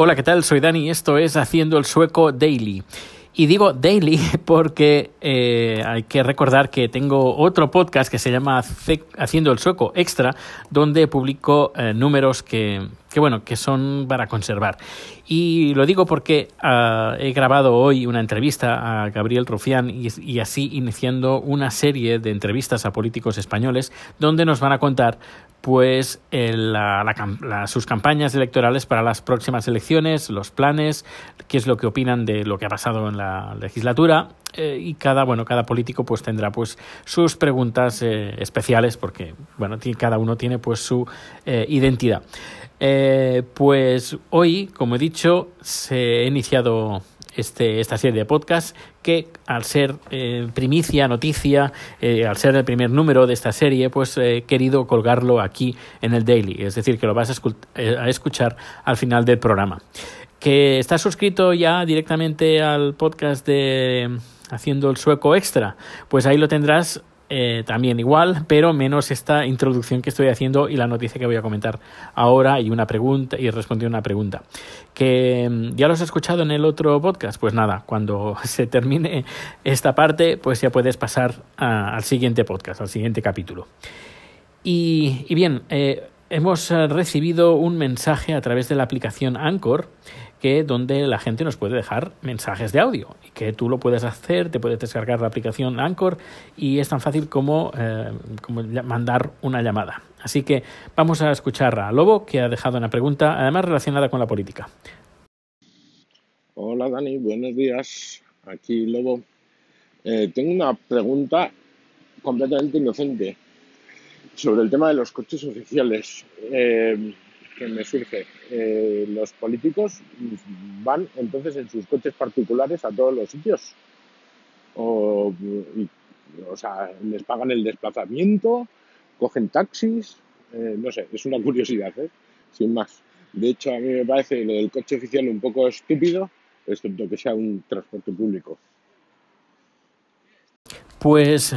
Hola, ¿qué tal? Soy Dani y esto es Haciendo el Sueco Daily. Y digo daily porque eh, hay que recordar que tengo otro podcast que se llama Haciendo el Sueco Extra, donde publico eh, números que, que bueno, que son para conservar. Y lo digo porque uh, he grabado hoy una entrevista a Gabriel Rufián y, así iniciando una serie de entrevistas a políticos españoles donde nos van a contar pues la, sus campañas electorales para las próximas elecciones, los planes, qué es lo que opinan de lo que ha pasado en la legislatura eh, y cada bueno cada político pues tendrá pues sus preguntas eh, especiales porque bueno cada uno tiene pues su eh, identidad. Pues hoy, como he dicho, se ha iniciado este, esta serie de podcasts que al ser eh, primicia, noticia, eh, al ser el primer número de esta serie, pues he querido colgarlo aquí en el daily, es decir, que lo vas a, eh, a escuchar al final del programa. Que estás suscrito ya directamente al podcast de Haciendo el Sueco Extra, pues ahí lo tendrás eh, también igual, pero menos esta introducción que estoy haciendo y la noticia que voy a comentar ahora y una pregunta y responder una pregunta. Que mm, ya lo has escuchado en el otro podcast, pues nada, cuando se termine esta parte, pues ya puedes pasar al siguiente podcast, al siguiente capítulo. Y, y bien, eh, hemos recibido un mensaje a través de la aplicación Anchor que donde la gente nos puede dejar mensajes de audio y que tú lo puedes hacer, te puedes descargar la aplicación Anchor y es tan fácil como, eh, como mandar una llamada. Así que vamos a escuchar a Lobo que ha dejado una pregunta además relacionada con la política. Hola Dani, buenos días. Aquí Lobo. Eh, tengo una pregunta completamente inocente sobre el tema de los coches oficiales. Eh, que me surge. Eh, los políticos van entonces en sus coches particulares a todos los sitios. O, y, o sea, les pagan el desplazamiento, cogen taxis, eh, no sé, es una curiosidad, ¿eh? sin más. De hecho, a mí me parece lo del coche oficial un poco estúpido, excepto que sea un transporte público. Pues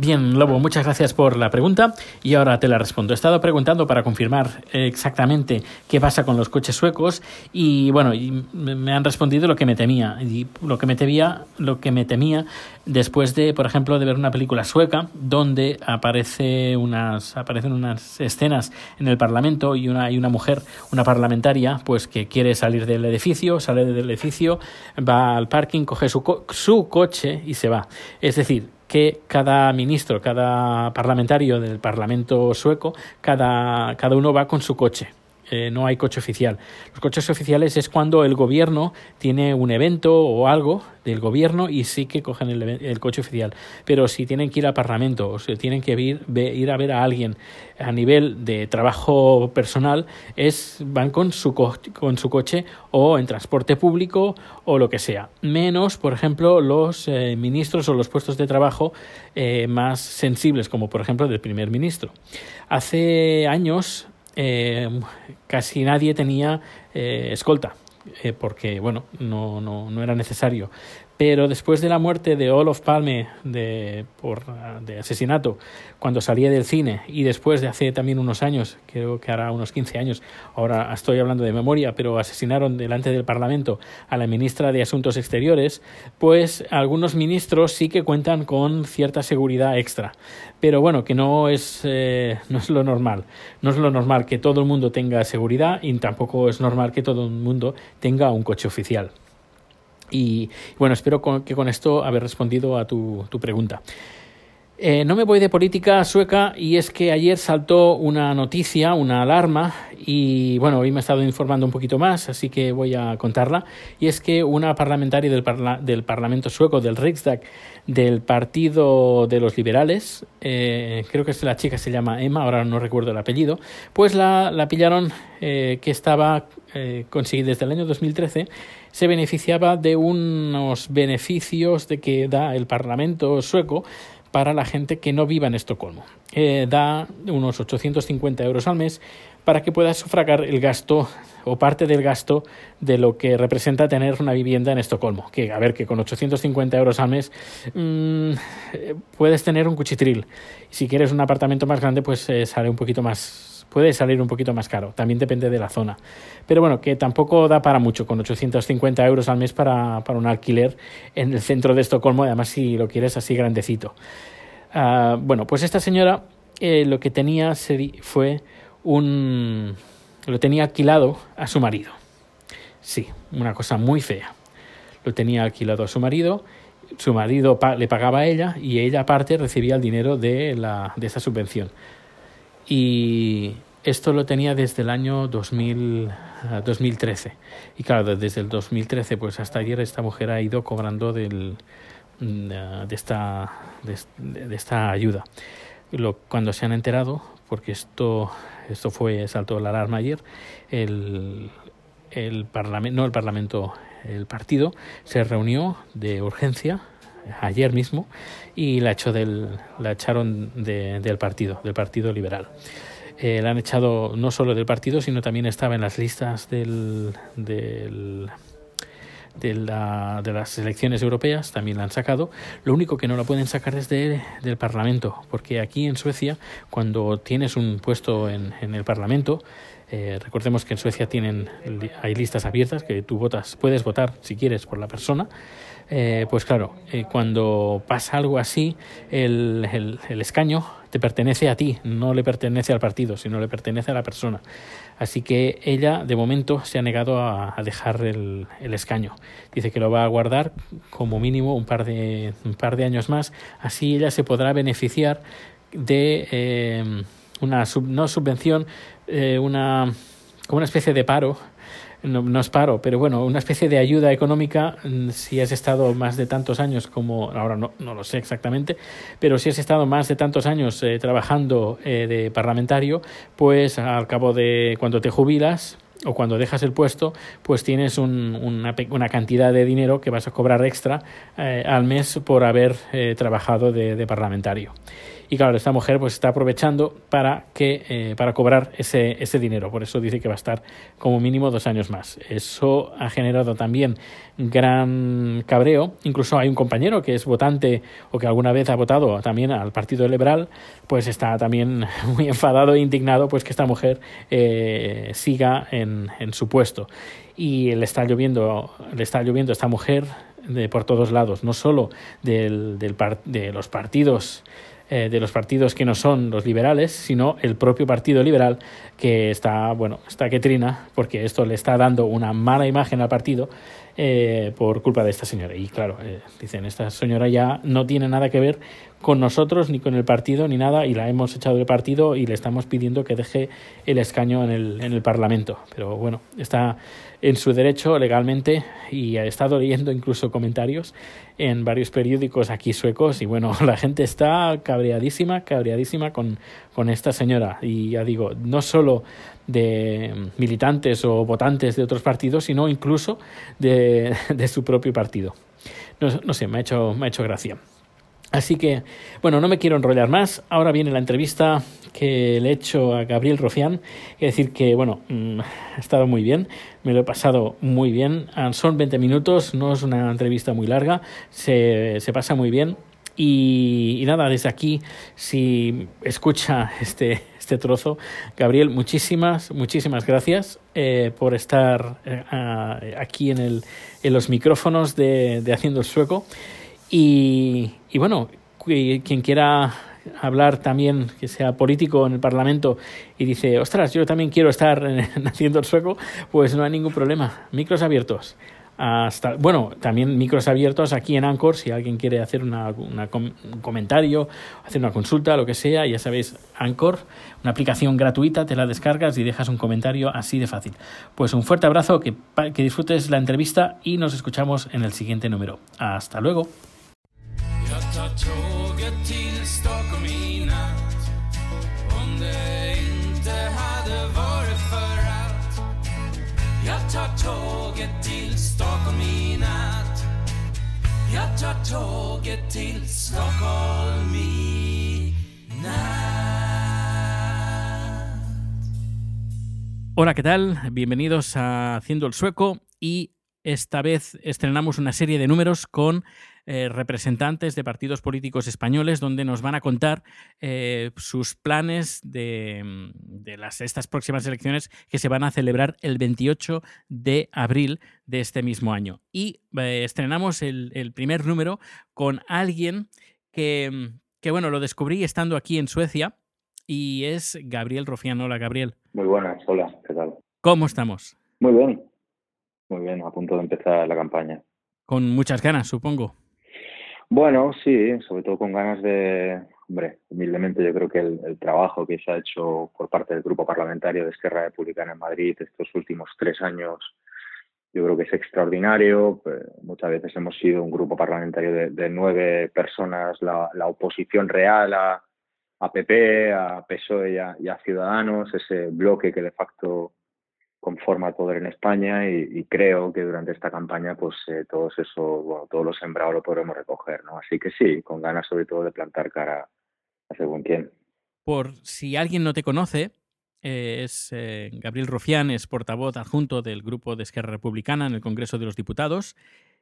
Bien, Lobo, muchas gracias por la pregunta y ahora te la respondo. He estado preguntando para confirmar exactamente qué pasa con los coches suecos y bueno, y me han respondido lo que me temía y lo que me temía, lo que me temía después de, por ejemplo, de ver una película sueca donde aparece unas aparecen unas escenas en el Parlamento y una y una mujer, una parlamentaria, pues que quiere salir del edificio, sale del edificio, va al parking, coge su co su coche y se va. Es decir, que cada ministro, cada parlamentario del Parlamento sueco, cada, cada uno va con su coche. Eh, no hay coche oficial. Los coches oficiales es cuando el gobierno tiene un evento o algo del gobierno y sí que cogen el, el coche oficial. Pero si tienen que ir al Parlamento o si tienen que ir, a ver a alguien a nivel de trabajo personal, es, van con su, co con su coche o en transporte público o lo que sea. Menos, por ejemplo, los eh, ministros o los puestos de trabajo eh, más sensibles, como por ejemplo del primer ministro. Hace años eh, casi nadie tenía eh, escolta, eh, porque bueno, no, no, no era necesario. Pero después de la muerte de Olof Palme de, por, de asesinato, cuando salía del cine, y después de hace también unos años, creo que hará unos 15 años, ahora estoy hablando de memoria, pero asesinaron delante del Parlamento a la ministra de Asuntos Exteriores, pues algunos ministros sí que cuentan con cierta seguridad extra. Pero bueno, que no es, eh, no es lo normal. No es lo normal que todo el mundo tenga seguridad y tampoco es normal que todo el mundo tenga un coche oficial. Y bueno, espero con, que con esto haber respondido a tu, tu pregunta. Eh, no me voy de política sueca y es que ayer saltó una noticia, una alarma y bueno, hoy me he estado informando un poquito más, así que voy a contarla. Y es que una parlamentaria del, parla del Parlamento sueco, del Riksdag, del Partido de los Liberales, eh, creo que la chica se llama Emma, ahora no recuerdo el apellido, pues la, la pillaron eh, que estaba eh, conseguida desde el año 2013 se beneficiaba de unos beneficios de que da el Parlamento sueco para la gente que no viva en Estocolmo. Eh, da unos 850 euros al mes para que pueda sufragar el gasto o parte del gasto de lo que representa tener una vivienda en Estocolmo. Que, a ver, que con 850 euros al mes mmm, puedes tener un cuchitril. Si quieres un apartamento más grande, pues eh, sale un poquito más, puede salir un poquito más caro, también depende de la zona. Pero bueno, que tampoco da para mucho, con 850 euros al mes para, para un alquiler en el centro de Estocolmo, además si lo quieres así grandecito. Ah, bueno, pues esta señora eh, lo que tenía fue un... lo tenía alquilado a su marido. Sí, una cosa muy fea. Lo tenía alquilado a su marido, su marido le pagaba a ella y ella aparte recibía el dinero de, la, de esa subvención. Y esto lo tenía desde el año 2000, 2013. Y claro, desde el 2013 pues hasta ayer esta mujer ha ido cobrando del, mm, de, esta, de, esta ayuda. Lo, cuando se han enterado, porque esto, esto fue, saltó la alarma ayer, el, el parlamento, no el parlamento, el partido se reunió de urgencia ayer mismo y la, echó del, la echaron del partido, del Partido Liberal. Eh, la han echado no solo del partido, sino también estaba en las listas del, del de, la, de, las elecciones europeas también la han sacado. Lo único que no la pueden sacar es de, del Parlamento, porque aquí en Suecia, cuando tienes un puesto en, en el Parlamento, eh, recordemos que en Suecia tienen hay listas abiertas que tú votas, puedes votar si quieres por la persona. Eh, pues claro, eh, cuando pasa algo así, el, el, el, escaño te pertenece a ti, no le pertenece al partido, sino le pertenece a la persona. Así que ella, de momento, se ha negado a, a dejar el, el, escaño. Dice que lo va a guardar como mínimo un par de, un par de años más. Así ella se podrá beneficiar de una no subvención, eh, una, como una especie de paro, no, no, es paro, pero bueno, una especie de ayuda económica mm, si has estado más de tantos años como, ahora no, no lo sé exactamente, pero si has estado más de tantos años eh, trabajando eh, de parlamentario, pues al cabo de cuando te jubilas, o cuando dejas el puesto, pues tienes un, una, una, cantidad de dinero que vas a cobrar extra eh, al mes por haber eh, trabajado de, de, parlamentario. Y claro, esta mujer pues está aprovechando para, que, eh, para cobrar ese, ese dinero. Por eso dice que va a estar como mínimo dos años más. Eso ha generado también gran cabreo. Incluso hay un compañero que es votante o que alguna vez ha votado también al Partido Liberal, pues está también muy enfadado e indignado pues que esta mujer siga en, en su puesto. Y le está lloviendo, le está lloviendo a esta mujer de por todos lados, no solo del, del par, de los partidos eh, de los partidos que no son los liberales, sino el propio Partido Liberal que está, bueno, está que trina porque esto le está dando una mala imagen al partido eh, por culpa de esta señora. Y claro, eh, dicen, esta señora ya no tiene nada que ver con nosotros, ni con el partido, ni nada, y la hemos echado del partido y le estamos pidiendo que deje el escaño en el, en el Parlamento. Pero bueno, está en su derecho legalmente y ha estado leyendo incluso comentarios en varios periódicos aquí suecos y bueno, la gente está cabreadísima, cabreadísima con, con esta señora. Y ya digo, no solo de militantes o votantes de otros partidos, sino incluso de, de su propio partido. No, no sé, me ha hecho, me ha hecho gracia. Así que, bueno, no me quiero enrollar más. Ahora viene la entrevista que le he hecho a Gabriel Rofián. Es decir que, bueno, mm, ha estado muy bien, me lo he pasado muy bien. Ah, son 20 minutos, no es una entrevista muy larga, se, se pasa muy bien. Y, y, nada, desde aquí, si escucha este, este trozo, Gabriel, muchísimas, muchísimas gracias eh, por estar eh, aquí en, el, en los micrófonos de, de Haciendo el Sueco. Y, y bueno, quien quiera hablar también, que sea político en el Parlamento y dice, ostras, yo también quiero estar haciendo el sueco, pues no hay ningún problema. Micros abiertos. Hasta, bueno, también micros abiertos aquí en Anchor, si alguien quiere hacer una, un comentario, hacer una consulta, lo que sea, ya sabéis, Anchor, una aplicación gratuita, te la descargas y dejas un comentario así de fácil. Pues un fuerte abrazo, que, que disfrutes la entrevista y nos escuchamos en el siguiente número. Hasta luego. Hola, ¿qué tal? Bienvenidos a Haciendo el Sueco y esta vez estrenamos una serie de números con eh, representantes de partidos políticos españoles donde nos van a contar eh, sus planes de, las, estas próximas elecciones que se van a celebrar el 28 de abril de este mismo año. Y estrenamos el, el, primer número con alguien que, que, bueno, lo descubrí estando aquí en Suecia y es Gabriel Rofiano. Hola, Gabriel. Muy buenas, hola, ¿qué tal? ¿Cómo estamos? Muy bien, muy bien, a punto de empezar la campaña. Con muchas ganas, supongo. Bueno, sí, sobre todo con ganas de, hombre, humildemente yo creo que el, trabajo que se ha hecho por parte del Grupo Parlamentario de Esquerra Republicana en Madrid estos últimos tres años, yo creo que es extraordinario. Eh, muchas veces hemos sido un grupo parlamentario de, nueve personas, la, oposición real a, a PP, a PSOE y a Ciudadanos, ese bloque que de facto conforma poder en España y, creo que durante esta campaña pues eh, todos eso, bueno, todo lo sembrado lo podremos recoger, ¿no? Así que sí, con ganas sobre todo de plantar cara a según quién. Por si alguien no te conoce, eh, es eh, Gabriel Rufián, es portavoz adjunto del grupo de Esquerra Republicana en el Congreso de los Diputados.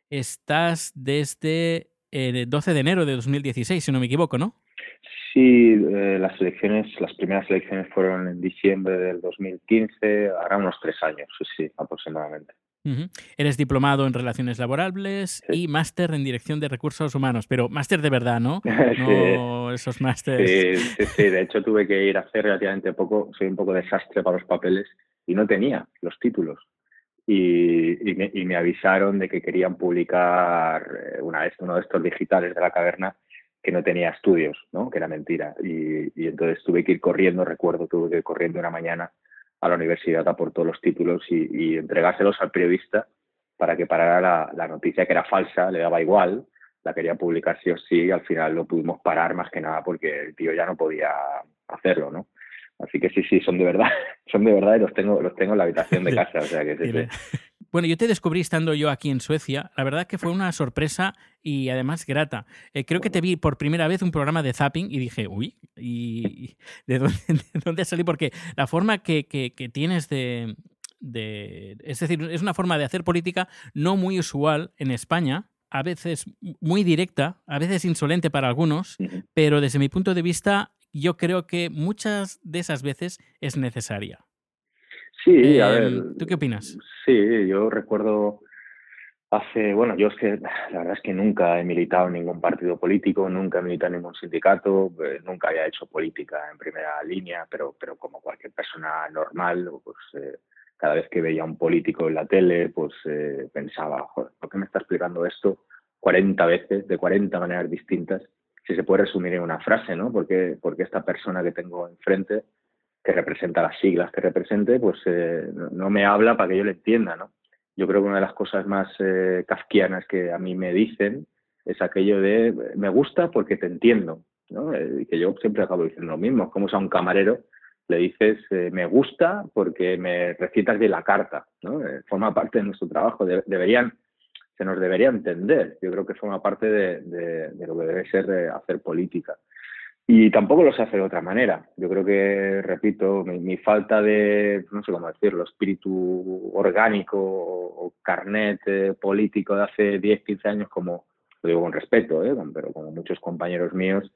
Estás desde el 12 de enero de 2016, si no me equivoco, ¿no? Sí, eh, las elecciones, las primeras elecciones fueron en diciembre del 2015, hará unos tres años, sí, aproximadamente. Eres diplomado en relaciones laborables y máster en dirección de recursos humanos, pero máster de verdad, ¿no? No esos másteres. Sí, sí, de hecho tuve que ir a hacer relativamente poco, soy un poco desastre para los papeles y no tenía los títulos. Y, me, y me, avisaron de que querían publicar eh, una vez uno de estos digitales de la caverna que no tenía estudios, ¿no? que era mentira. Y, entonces tuve que ir corriendo, recuerdo, tuve que ir corriendo una mañana a la universidad a por todos los títulos y, entregárselos al periodista para que parara la, noticia que era falsa, le daba igual, la quería publicar sí o sí, y al final lo pudimos parar más que nada porque el tío ya no podía hacerlo, ¿no? Así que sí, sí, son de verdad, son de verdad y los tengo, los tengo en la habitación de casa, o sea que sí, Bueno, yo te descubrí estando yo aquí en Suecia. La verdad que fue una sorpresa y además grata. Eh, creo que te vi por primera vez un programa de zapping y dije, uy, ¿y de dónde, de dónde salí? Porque la forma que, que, tienes de, de... Es decir, es una forma de hacer política no muy usual en España, a veces muy directa, a veces insolente para algunos, pero desde mi punto de vista yo creo que muchas de esas veces es necesaria. Sí, a ver. ¿Tú qué opinas? Sí, yo recuerdo hace, bueno, yo es que la verdad es que nunca he militado en ningún partido político, nunca he militado en ningún sindicato, eh, nunca había hecho política en primera línea, pero, pero como cualquier persona normal, pues eh, cada vez que veía a un político en la tele, pues eh, pensaba, joder, ¿por qué me está explicando esto 40 veces, de 40 maneras distintas? Si se puede resumir en una frase, ¿no? Porque, porque esta persona que tengo enfrente que representa las siglas que represente, pues eh, no, me habla para que yo le entienda, ¿no? Yo creo que una de las cosas más eh, kafkianas que a mí me dicen es aquello de me gusta porque te entiendo, ¿no? Eh, que yo siempre acabo diciendo lo mismo, como si a un camarero le dices eh, me gusta porque me recitas de la carta, ¿no? forma parte de nuestro trabajo, deberían se nos debería entender. Yo creo que forma parte de, de lo que debe ser hacer política. Y tampoco lo sé hacer de otra manera. Yo creo que, repito, mi, falta de, no sé cómo decirlo, espíritu orgánico o, carnet eh, político de hace 10, 15 años, como lo digo con respeto, ¿eh? pero como muchos compañeros míos,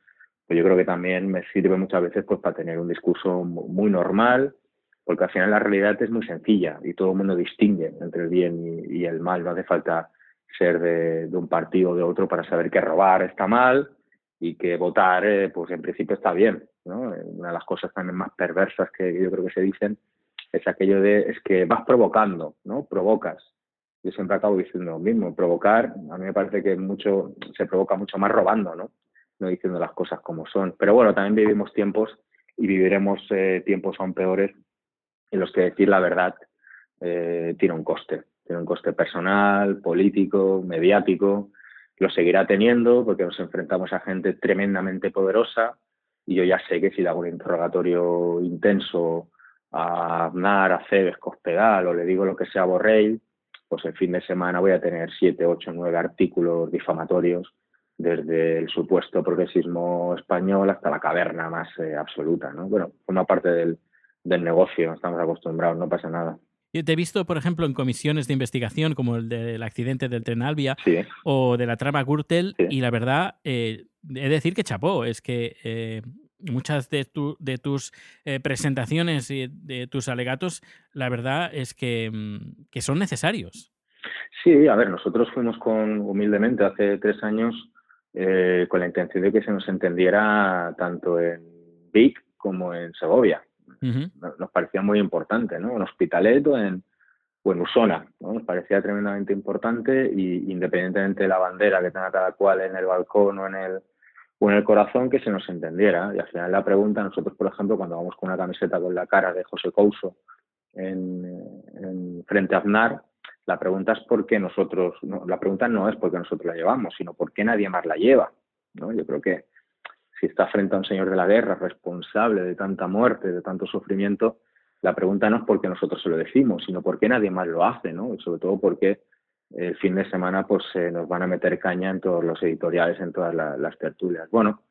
pues yo creo que también me sirve muchas veces pues para tener un discurso muy normal, porque al final la realidad es muy sencilla y todo el mundo distingue entre el bien y, el mal. No hace falta ser de, de un partido o de otro para saber que robar está mal y que votar, eh, pues en principio está bien. ¿no? Una de las cosas también más perversas que yo creo que se dicen es aquello de, es que vas provocando, ¿no? Provocas. Yo siempre acabo diciendo lo mismo, provocar, a mí me parece que mucho, se provoca mucho más robando, ¿no? No diciendo las cosas como son. Pero bueno, también vivimos tiempos y viviremos eh, tiempos aún peores en los que decir la verdad eh, tiene un coste. Tiene un coste personal, político, mediático, lo seguirá teniendo porque nos enfrentamos a gente tremendamente poderosa y yo ya sé que si le hago un interrogatorio intenso a Aznar, a Cebes, Cospedal o le digo lo que sea a Borrell, pues el fin de semana voy a tener siete, ocho, nueve artículos difamatorios desde el supuesto progresismo español hasta la caverna más eh, absoluta, ¿no? Bueno, forma parte del, del negocio, estamos acostumbrados, no pasa nada. Yo te he visto, por ejemplo, en comisiones de investigación como el del accidente del tren Albia o de la trama Gürtel y la verdad, eh, he de decir que chapó, es que eh, muchas de, de tus eh, presentaciones y de tus alegatos, la verdad es que, mm, que, son necesarios. Sí, a ver, nosotros fuimos con humildemente hace tres años con la intención de que se nos entendiera tanto en Vic como en Segovia nos parecía muy importante, ¿no? En Hospitalet o en, o Usona, ¿no? Nos parecía tremendamente importante y independientemente de la bandera que tenga cada cual en el balcón o en el, o en el corazón, que se nos entendiera. Y al final la pregunta, nosotros, por ejemplo, cuando vamos con una camiseta con la cara de José Couso en, en frente a Aznar, la pregunta es por qué nosotros, no, la pregunta no es por qué nosotros la llevamos, sino por qué nadie más la lleva. ¿no? Yo creo que si está frente a un señor de la guerra responsable de tanta muerte, de tanto sufrimiento, la pregunta no es por qué nosotros se lo decimos, sino por qué nadie más lo hace, ¿no? Y sobre todo porque el fin de semana pues se nos van a meter caña en todos los editoriales, en todas las tertulias. Bueno,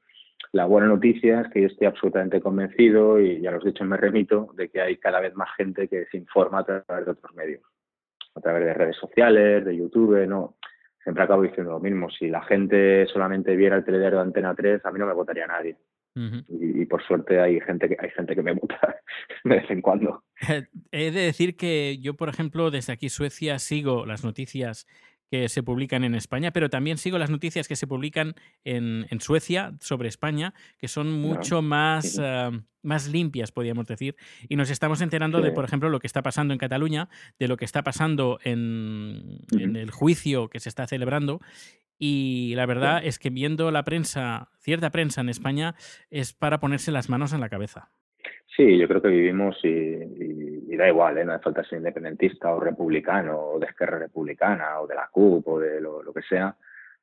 la buena noticia es que yo estoy absolutamente convencido, y ya los dicho me remito, de que hay cada vez más gente que se informa a través de otros medios, a través de redes sociales, de YouTube, ¿no? Siempre acabo diciendo lo mismo. Si la gente solamente viera el telediario de Antena 3, a mí no me votaría nadie. y, por suerte hay gente que hay gente que me vota de vez en cuando. He de decir que yo, por ejemplo, desde aquí Suecia sigo las noticias que se publican en España, pero también sigo las noticias que se publican en, en Suecia sobre España, que son mucho más, ah, más limpias, podríamos decir. Y nos estamos enterando de, por ejemplo, lo que está pasando en Cataluña, de lo que está pasando en, en el juicio que se está celebrando. Y la verdad es que viendo la prensa, cierta prensa en España, es para ponerse las manos en la cabeza. Sí, yo creo que vivimos y, da igual, ¿eh? no hace falta ser independentista o republicano o de Esquerra Republicana o de la CUP o de lo, que sea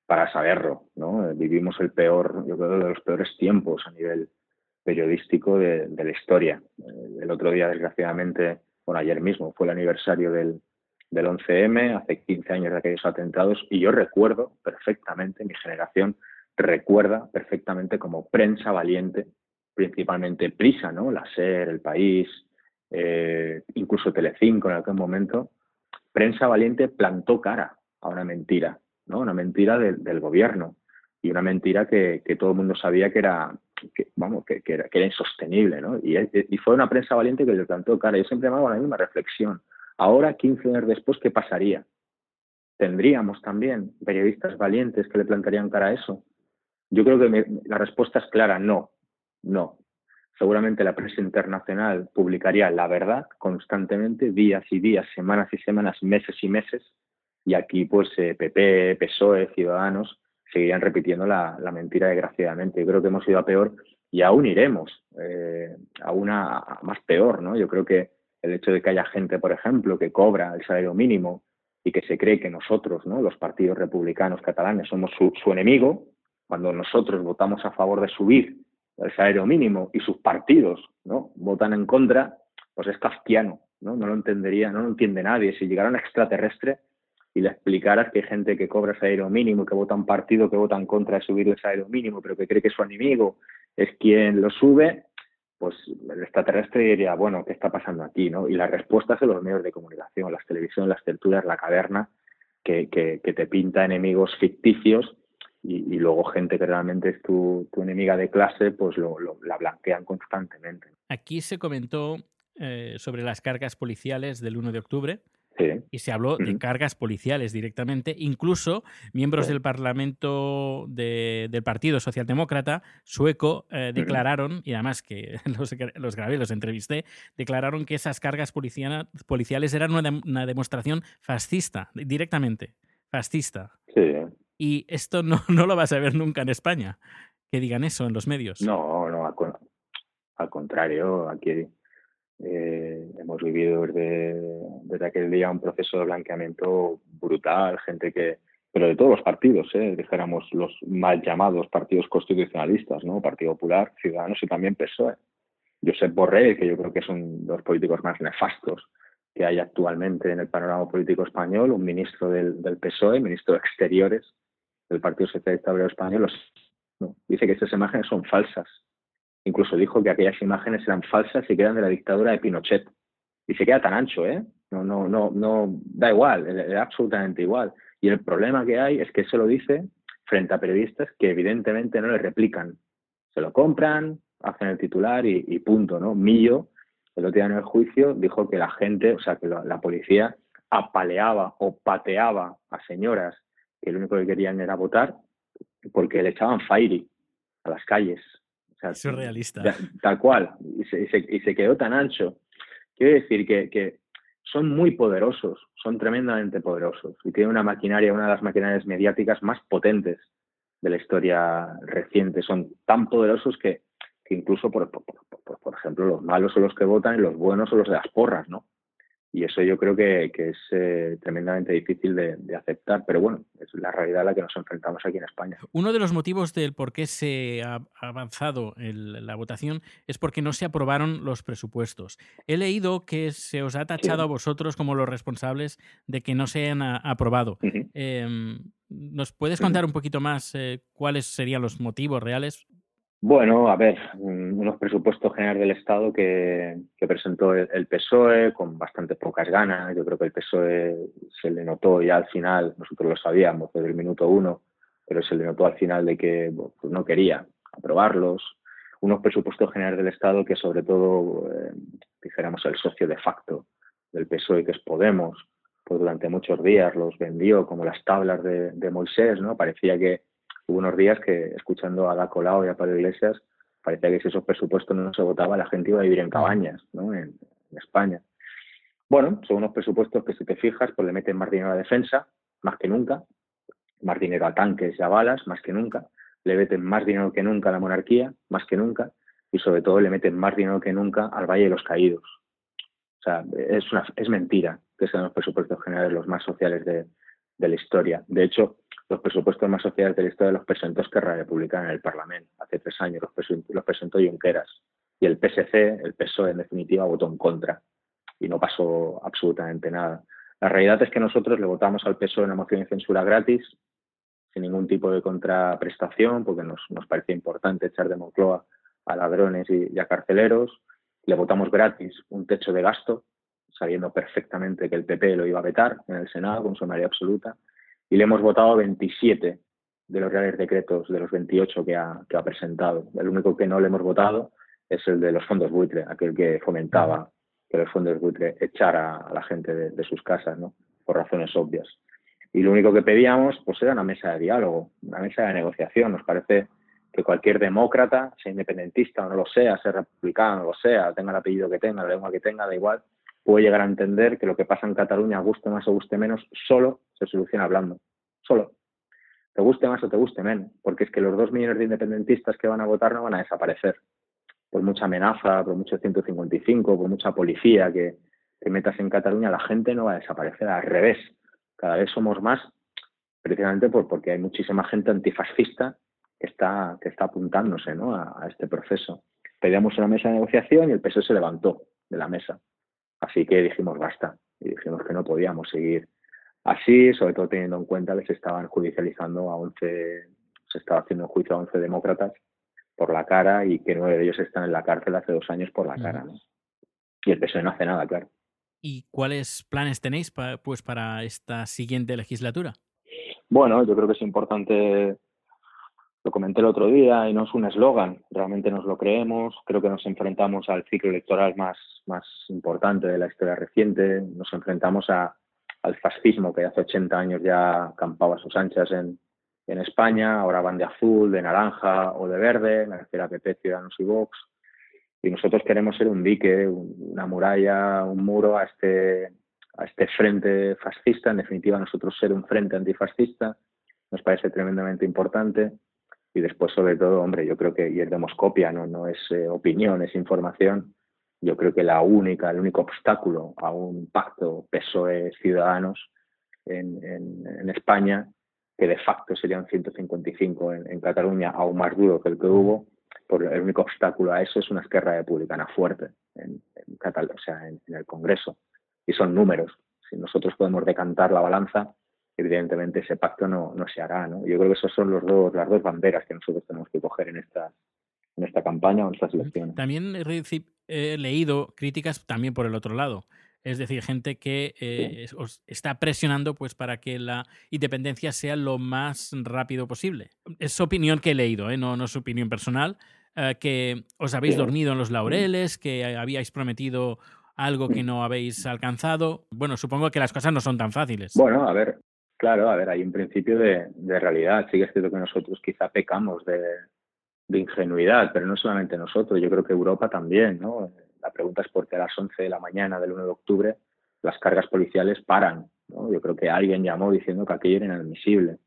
para saberlo, ¿no? Vivimos el peor, yo creo, de los peores tiempos a nivel periodístico de, la historia. Eh, el otro día, desgraciadamente, bueno, ayer mismo fue el aniversario del, del 11M, hace 15 años de aquellos atentados, y yo recuerdo perfectamente, mi generación recuerda perfectamente como prensa valiente principalmente Prisa, ¿no? La SER, El País, eh, incluso Telecinco en aquel momento, Prensa Valiente plantó cara a una mentira, ¿no? Una mentira del gobierno y una mentira que, todo el mundo sabía que era, vamos, que, era, insostenible, ¿no? Y, fue una prensa valiente que le plantó cara. Yo siempre me hago la misma reflexión. Ahora, 15 años después, ¿qué pasaría? ¿Tendríamos también periodistas valientes que le plantarían cara a eso? Yo creo que la respuesta es clara, no. No. Seguramente la prensa internacional publicaría la verdad constantemente, días y días, semanas y semanas, meses y meses, y aquí pues PP, eh, PSOE, Ciudadanos seguirían repitiendo la, mentira desgraciadamente. Yo creo que hemos ido a peor y aún iremos eh, a una más peor, ¿no? Yo creo que el hecho de que haya gente, por ejemplo, que cobra el salario mínimo y que se cree que nosotros, ¿no? los partidos republicanos catalanes, somos su, su enemigo, cuando nosotros votamos a favor de subir el salario mínimo y sus partidos ¿no? votan en contra, pues es kafkiano, ¿no? No lo entendería, no lo entiende nadie. Si llegara un extraterrestre y le explicaras que hay gente que cobra salario mínimo, que vota un partido que vota en contra de subir el salario mínimo, pero que cree que su enemigo es quien lo sube, pues el extraterrestre diría, bueno, ¿qué está pasando aquí? ¿no? Y la respuesta es en los medios de comunicación, las televisiones, las tertulias, la caverna, que, que, que te pinta enemigos ficticios y, luego gente que realmente es tu, enemiga de clase, pues lo, la blanquean constantemente. Aquí se comentó eh, sobre las cargas policiales del 1 de octubre. Y se habló de cargas policiales directamente. Incluso miembros del Parlamento del Partido Socialdemócrata sueco eh, declararon, y además que los, los, grabé, los entrevisté, declararon que esas cargas policiales eran una, una demostración fascista, directamente. Fascista. Sí. Y esto no, no lo vas a ver nunca en España, que digan eso en los medios. No, no, al, contrario, aquí eh, hemos vivido desde, desde aquel día un proceso de blanqueamiento brutal, gente que, pero de todos los partidos, eh, dijéramos los mal llamados partidos constitucionalistas, ¿no? Partido Popular, Ciudadanos y también PSOE. Josep Borrell, que yo creo que son los políticos más nefastos que hay actualmente en el panorama político español, un ministro del, del PSOE, ministro de Exteriores, del Partido Socialista Obrero Español, dice que esas imágenes son falsas. Incluso dijo que aquellas imágenes eran falsas y que eran de la dictadura de Pinochet. Y se queda tan ancho, ¿eh? No, no, no, no, da igual, es absolutamente igual. Y el problema que hay es que se lo dice frente a periodistas que evidentemente no le replican. Se lo compran, hacen el titular y, punto, ¿no? Millo, el otro día en el juicio, dijo que la gente, o sea, que la, policía apaleaba o pateaba a señoras que lo único que querían era votar porque le echaban fairy a las calles. O Surrealista. Tal cual. Y se, y se, quedó tan ancho. Quiere decir que, que son muy poderosos, son tremendamente poderosos y tienen una maquinaria, una de las maquinarias mediáticas más potentes de la historia reciente. Son tan poderosos que, incluso, por, por, ejemplo, los malos son los que votan y los buenos son los de las porras, ¿no? Y eso yo creo que, es eh, tremendamente difícil de, aceptar, pero bueno, es la realidad a la que nos enfrentamos aquí en España. Uno de los motivos del por qué se ha avanzado la votación es porque no se aprobaron los presupuestos. He leído que se os ha tachado a vosotros como los responsables de que no se hayan aprobado. Em, ¿Nos puedes contar un poquito más eh, cuáles serían los motivos reales? Bueno, a ver, unos presupuestos generales del Estado que, presentó el, PSOE con bastante pocas ganas. Yo creo que el PSOE se le notó ya al final, nosotros lo sabíamos desde el minuto uno, pero se le notó al final de que pues no quería aprobarlos. Unos presupuestos generales del Estado que sobre todo, eh, dijéramos, el socio de facto del PSOE, que es Podemos, pues durante muchos días los vendió como las tablas de Moisés, ¿no? Parecía que Hubo unos días que, escuchando a Ada Colau y a Pablo Iglesias, parecía que si esos presupuestos no se votaban, la gente iba a vivir en cabañas, ¿no? En, España. Bueno, son unos presupuestos que, si te fijas, pues le meten más dinero a la defensa, más que nunca, más dinero a tanques y a balas, más que nunca, le meten más dinero que nunca a la monarquía, más que nunca, y sobre todo le meten más dinero que nunca al Valle de los Caídos. O sea, es, una, es mentira que sean los presupuestos generales los más sociales de, de la historia. De hecho, los presupuestos más sociales de la historia los presentó Esquerra Republicana en el Parlamento. Hace tres años los presentó, los presentó Junqueras. Y el PSC, el PSOE en definitiva, votó en contra. Y no pasó absolutamente nada. La realidad es que nosotros le votamos al PSOE una moción de censura gratis, sin ningún tipo de contraprestación, porque nos, nos parecía importante echar de Moncloa a ladrones y, a carceleros. Le votamos gratis un techo de gasto, sabiendo perfectamente que el PP lo iba a vetar en el Senado con su mayoría absoluta y le hemos votado 27 de los reales decretos de los 28 que ha, que ha presentado. El único que no le hemos votado es el de los fondos buitre, aquel que fomentaba que los fondos buitre echara a la gente de, sus casas, ¿no? por razones obvias. Y lo único que pedíamos pues era una mesa de diálogo, una mesa de negociación. Nos parece que cualquier demócrata, sea independentista o no lo sea, sea republicano o no lo sea, tenga el apellido que tenga, la lengua que tenga, da igual, puede llegar a entender que lo que pasa en Cataluña, guste más o guste menos, solo se soluciona hablando. Solo. Te guste más o te guste menos. Porque es que los dos millones de independentistas que van a votar no van a desaparecer. Por mucha amenaza, por mucho 155, por mucha policía que, que metas en Cataluña, la gente no va a desaparecer. Al revés. Cada vez somos más, precisamente por, porque hay muchísima gente antifascista que está, que está apuntándose ¿no? a, a este proceso. Pedíamos una mesa de negociación y el PSOE se levantó de la mesa. Así que dijimos basta y dijimos que no podíamos seguir así, sobre todo teniendo en cuenta que se estaban judicializando a 11, se estaba haciendo un juicio a 11 demócratas por la cara y que nueve de ellos están en la cárcel hace dos años por la cara. Y el PSOE no hace nada, claro. ¿Y cuáles planes tenéis pues para esta siguiente legislatura? Bueno, yo creo que es importante lo comenté el otro día y no es un eslogan, realmente nos lo creemos, creo que nos enfrentamos al ciclo electoral más, más importante de la historia reciente, nos enfrentamos a, al fascismo que hace 80 años ya campaba sus anchas en, en España, ahora van de azul, de naranja o de verde, la tercera PP, Ciudadanos y Vox, y nosotros queremos ser un dique, una muralla, un muro a este, a este frente fascista, en definitiva nosotros ser un frente antifascista, nos parece tremendamente importante y después, sobre todo, hombre, yo creo que, y es demoscopia, no, no es eh, opinión, es información. Yo creo que la única, el único obstáculo a un pacto PSOE-Ciudadanos en, en, España, que de facto serían 155 en, en, Cataluña, aún más duro que el que hubo, por el único obstáculo a eso es una esquerra republicana fuerte en, en, o sea, en el Congreso. Y son números. Si nosotros podemos decantar la balanza, evidentemente ese pacto no, no se hará. ¿no? Yo creo que esas son los dos, las dos banderas que nosotros tenemos que coger en esta, en esta campaña o en estas elecciones. También he leído críticas también por el otro lado. Es decir, gente que eh, os está presionando pues para que la independencia sea lo más rápido posible. Es opinión que he leído, ¿eh? no, no es opinión personal, eh, que os habéis dormido en los laureles, que habíais prometido algo que no habéis alcanzado. Bueno, supongo que las cosas no son tan fáciles. Bueno, a ver, claro, a ver, hay un principio de, realidad. Sí que es cierto que nosotros quizá pecamos de, ingenuidad, pero no solamente nosotros, yo creo que Europa también, ¿no? La pregunta es por qué a las 11 de la mañana del 1 de octubre las cargas policiales paran. ¿no? Yo creo que alguien llamó diciendo que aquello era inadmisible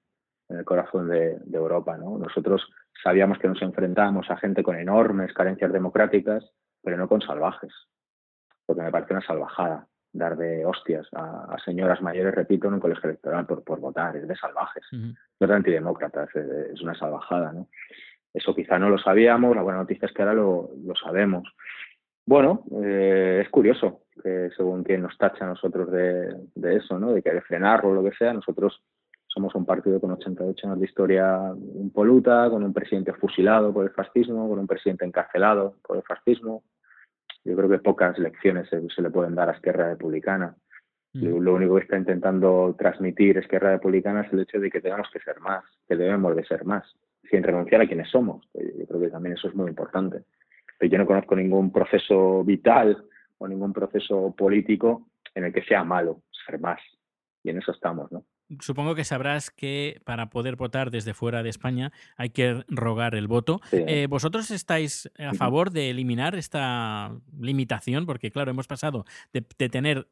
en el corazón de, Europa. ¿no? Nosotros sabíamos que nos enfrentábamos a gente con enormes carencias democráticas, pero no con salvajes, porque me parece una salvajada dar de hostias a, señoras mayores, repito, en un colegio electoral por, por votar, es de salvajes, no es de antidemócratas, es, una salvajada. ¿no? Eso quizá no lo sabíamos, la buena noticia es que ahora lo, lo sabemos. Bueno, eh, es curioso que según quien nos tacha a nosotros de, eso, ¿no? de que hay que frenarlo o lo que sea, nosotros somos un partido con 88 años de historia impoluta, con un presidente fusilado por el fascismo, con un presidente encarcelado por el fascismo. Yo creo que pocas lecciones se, le pueden dar a Esquerra Republicana. Mm. Lo único que está intentando transmitir Esquerra Republicana es el hecho de que tenemos que ser más, que debemos de ser más, sin renunciar a quienes somos. Yo creo que también eso es muy importante yo no conozco ningún proceso vital o ningún proceso político en el que sea malo ser más. Y en eso estamos, ¿no? Supongo que sabrás que para poder votar desde fuera de España hay que rogar el voto. Eh, ¿Vosotros estáis a favor de eliminar esta limitación? Porque, claro, hemos pasado de, tener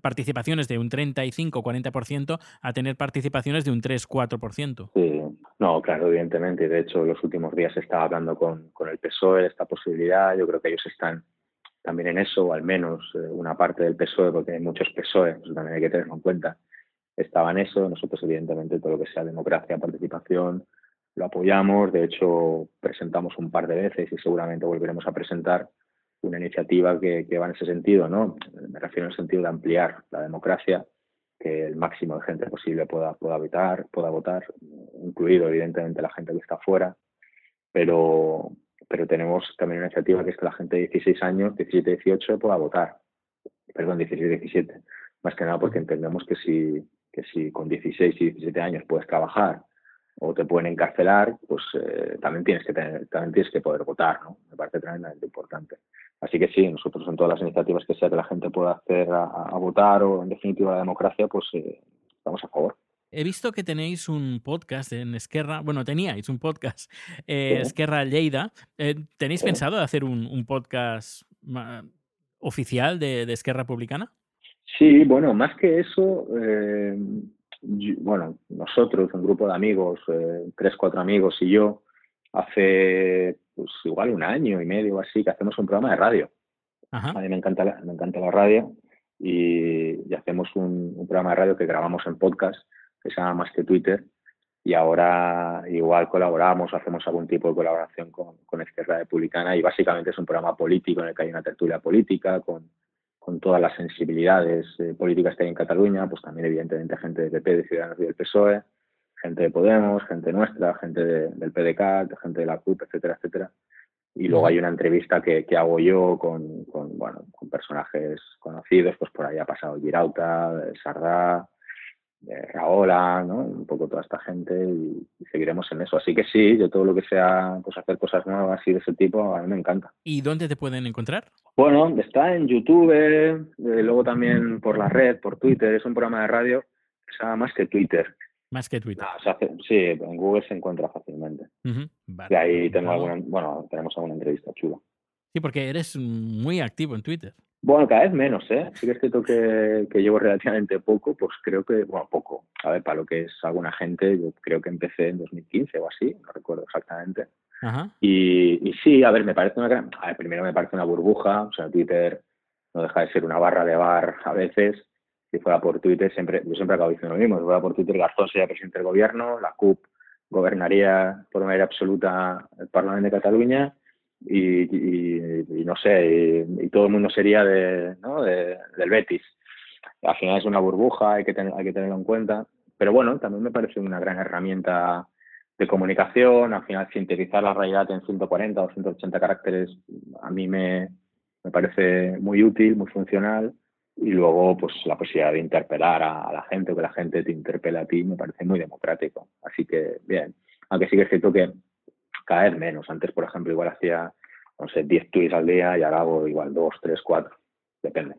participaciones de un 35-40% a tener participaciones de un 3-4%. Sí, no, claro, evidentemente. De hecho, los últimos días estaba hablando con, con el PSOE de esta posibilidad. Yo creo que ellos están también en eso, o al menos eh, una parte del PSOE, porque hay muchos PSOE, eso también hay que tenerlo en cuenta estaba en eso. Nosotros, evidentemente, todo lo que sea democracia, participación, lo apoyamos. De hecho, presentamos un par de veces y seguramente volveremos a presentar una iniciativa que, va en ese sentido, ¿no? Me refiero en el sentido de ampliar la democracia, que el máximo de gente posible pueda, pueda votar, pueda votar, incluido evidentemente la gente que está fuera, pero, pero tenemos también una iniciativa que es que la gente de 16 años, 17, 18 pueda votar. Perdón, 16, 17. Más que nada porque entendemos que si, que si con 16 y 17 años puedes trabajar o te pueden encarcelar, pues eh, también tienes que tener, también tienes que poder votar, ¿no? Me parece tremendamente importante. Así que sí, nosotros en todas las iniciativas que sea que la gente pueda hacer a, votar o en definitiva la democracia, pues eh, estamos a favor. He visto que tenéis un podcast en Esquerra, bueno, teníais un podcast, eh, Esquerra Lleida. ¿Tenéis pensado hacer un, podcast oficial de, de Esquerra Republicana? Sí, bueno, más que eso, eh, bueno, nosotros, un grupo de amigos, eh, tres, cuatro amigos y yo, hace pues igual un año y medio o así que hacemos un programa de radio. A mí me encanta la, me encanta la radio y, hacemos un, programa de radio que grabamos en podcast que se llama Más que Twitter y ahora igual colaboramos, hacemos algún tipo de colaboración con, con Izquierda Republicana y básicamente es un programa político en el que hay una tertulia política con con todas las sensibilidades eh, políticas que hay en Cataluña, pues también evidentemente gente del PP, de Ciudadanos y del PSOE, gente de Podemos, gente nuestra, gente del PDCAT, gente de la CUP, etcétera, etcétera. Y luego hay una entrevista que, que hago yo con, con, bueno, con personajes conocidos, pues por ahí ha pasado Girauta, Sardá, Raola, ¿no? Un poco toda esta gente y, seguiremos en eso. Así que sí, yo todo lo que sea pues hacer cosas nuevas y de ese tipo, a mí me encanta. ¿Y dónde te pueden encontrar? Bueno, está en YouTube, eh, luego también por la red, por Twitter, es un programa de radio que se llama Más que Twitter. Más que Twitter. sí, en Google se encuentra fácilmente. Y ahí tengo alguna, bueno, tenemos alguna entrevista chula. Sí, porque eres muy activo en Twitter. Bueno, cada vez menos, ¿eh? Sí que es cierto que, que llevo relativamente poco, pues creo que, bueno, poco. A ver, para lo que es alguna gente, yo creo que empecé en 2015 o así, no recuerdo exactamente. Y, y, sí, a ver, me parece una gran... A ver, primero me parece una burbuja, o sea, Twitter no deja de ser una barra de bar a veces. Si fuera por Twitter, siempre, yo siempre acabo diciendo lo mismo, si fuera por Twitter, Garzón sería presidente del gobierno, la CUP gobernaría por manera absoluta el Parlamento de Cataluña y, no sé, y, todo el mundo sería de, ¿no? de, del Betis. Al final es una burbuja, hay que, tener, hay que tenerlo en cuenta. Pero bueno, también me parece una gran herramienta de comunicación. Al final, sintetizar la realidad en 140 o 180 caracteres a mí me, me parece muy útil, muy funcional y luego pues la posibilidad de interpelar a, la gente o que la gente te interpele a ti me parece muy democrático. Así que bien, aunque sí que es cierto que vez menos. Antes, por ejemplo, igual hacía, no sé, 10 tweets al día y ahora hago igual 2, 3, 4, depende.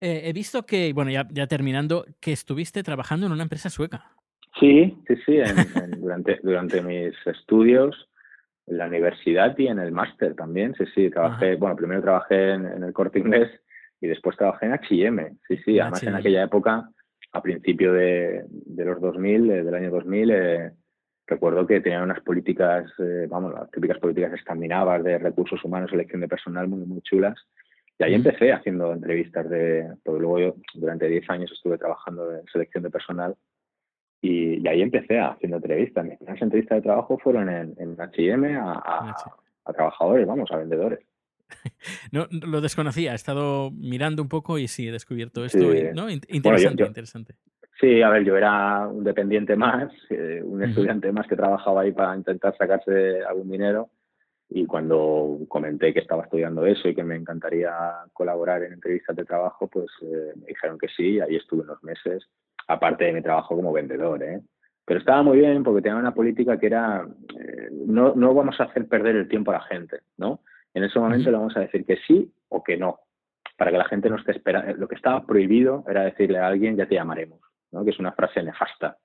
Eh, he visto que, bueno, ya, ya terminando, que estuviste trabajando en una empresa sueca. Sí, sí, sí, durante, durante mis estudios en la universidad y en el máster también, sí, sí, trabajé, bueno, primero trabajé en, el corte inglés y después trabajé en H&M, sí, sí, además en aquella época, a principio de, de los 2000, eh, del año 2000, eh, recuerdo que tenían unas políticas, eh, vamos, las típicas políticas escandinavas de recursos humanos, selección de personal muy, muy chulas. Y ahí empecé haciendo entrevistas de, porque luego yo durante 10 años estuve trabajando en selección de personal y, ahí empecé haciendo entrevistas. Mis primeras entrevistas de trabajo fueron en, en H&M a, a, trabajadores, vamos, a vendedores. No, lo desconocía, he estado mirando un poco y sí, he descubierto esto. ¿no? Interesante, interesante. Sí, a ver, yo era un dependiente más, eh, un estudiante más que trabajaba ahí para intentar sacarse algún dinero y cuando comenté que estaba estudiando eso y que me encantaría colaborar en entrevistas de trabajo, pues eh, me dijeron que sí, ahí estuve unos meses, aparte de mi trabajo como vendedor, ¿eh? Pero estaba muy bien porque tenía una política que era, eh, no, no vamos a hacer perder el tiempo a la gente, ¿no? En ese momento le vamos a decir que sí o que no, para que la gente no esté esperando. Lo que estaba prohibido era decirle a alguien, ya te llamaremos que es una frase nefasta.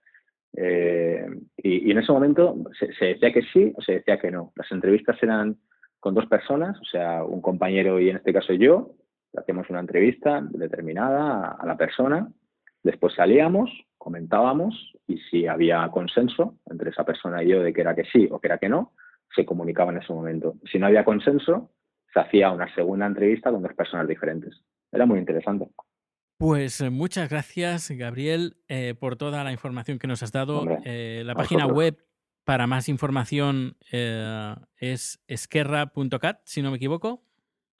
Eh, y, en ese momento se, decía que sí o se decía que no. Las entrevistas eran con dos personas, o sea, un compañero y en este caso yo, hacíamos una entrevista determinada a, la persona, después salíamos, comentábamos y si había consenso entre esa persona y yo de que era que sí o que era que no, se comunicaba en ese momento. Si no había consenso, se hacía una segunda entrevista con dos personas diferentes. Era muy interesante. Pues eh, muchas gracias, Gabriel, eh, por toda la información que nos has dado. Eh, la página web para más información es esquerra.cat, si no me equivoco.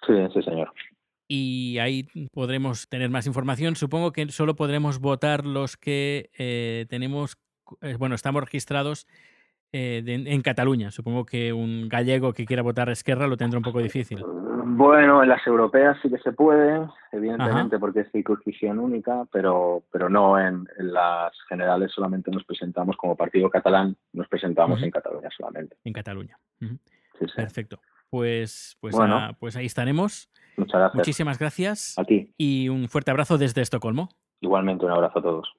Sí, sí, señor. Y ahí podremos tener más información. Supongo que solo podremos votar los que tenemos, bueno, estamos registrados en Cataluña. Supongo que un gallego que quiera votar a Esquerra lo tendrá un poco difícil. Bueno, en las europeas sí que se puede, evidentemente porque es circunscripción única, pero, pero no en, las generales solamente nos presentamos como partido catalán, nos presentamos en Cataluña solamente. En Cataluña. Perfecto. Pues, pues, bueno, pues ahí estaremos. Muchas gracias. Muchísimas gracias. A ti. Y un fuerte abrazo desde Estocolmo. Igualmente, un abrazo a todos.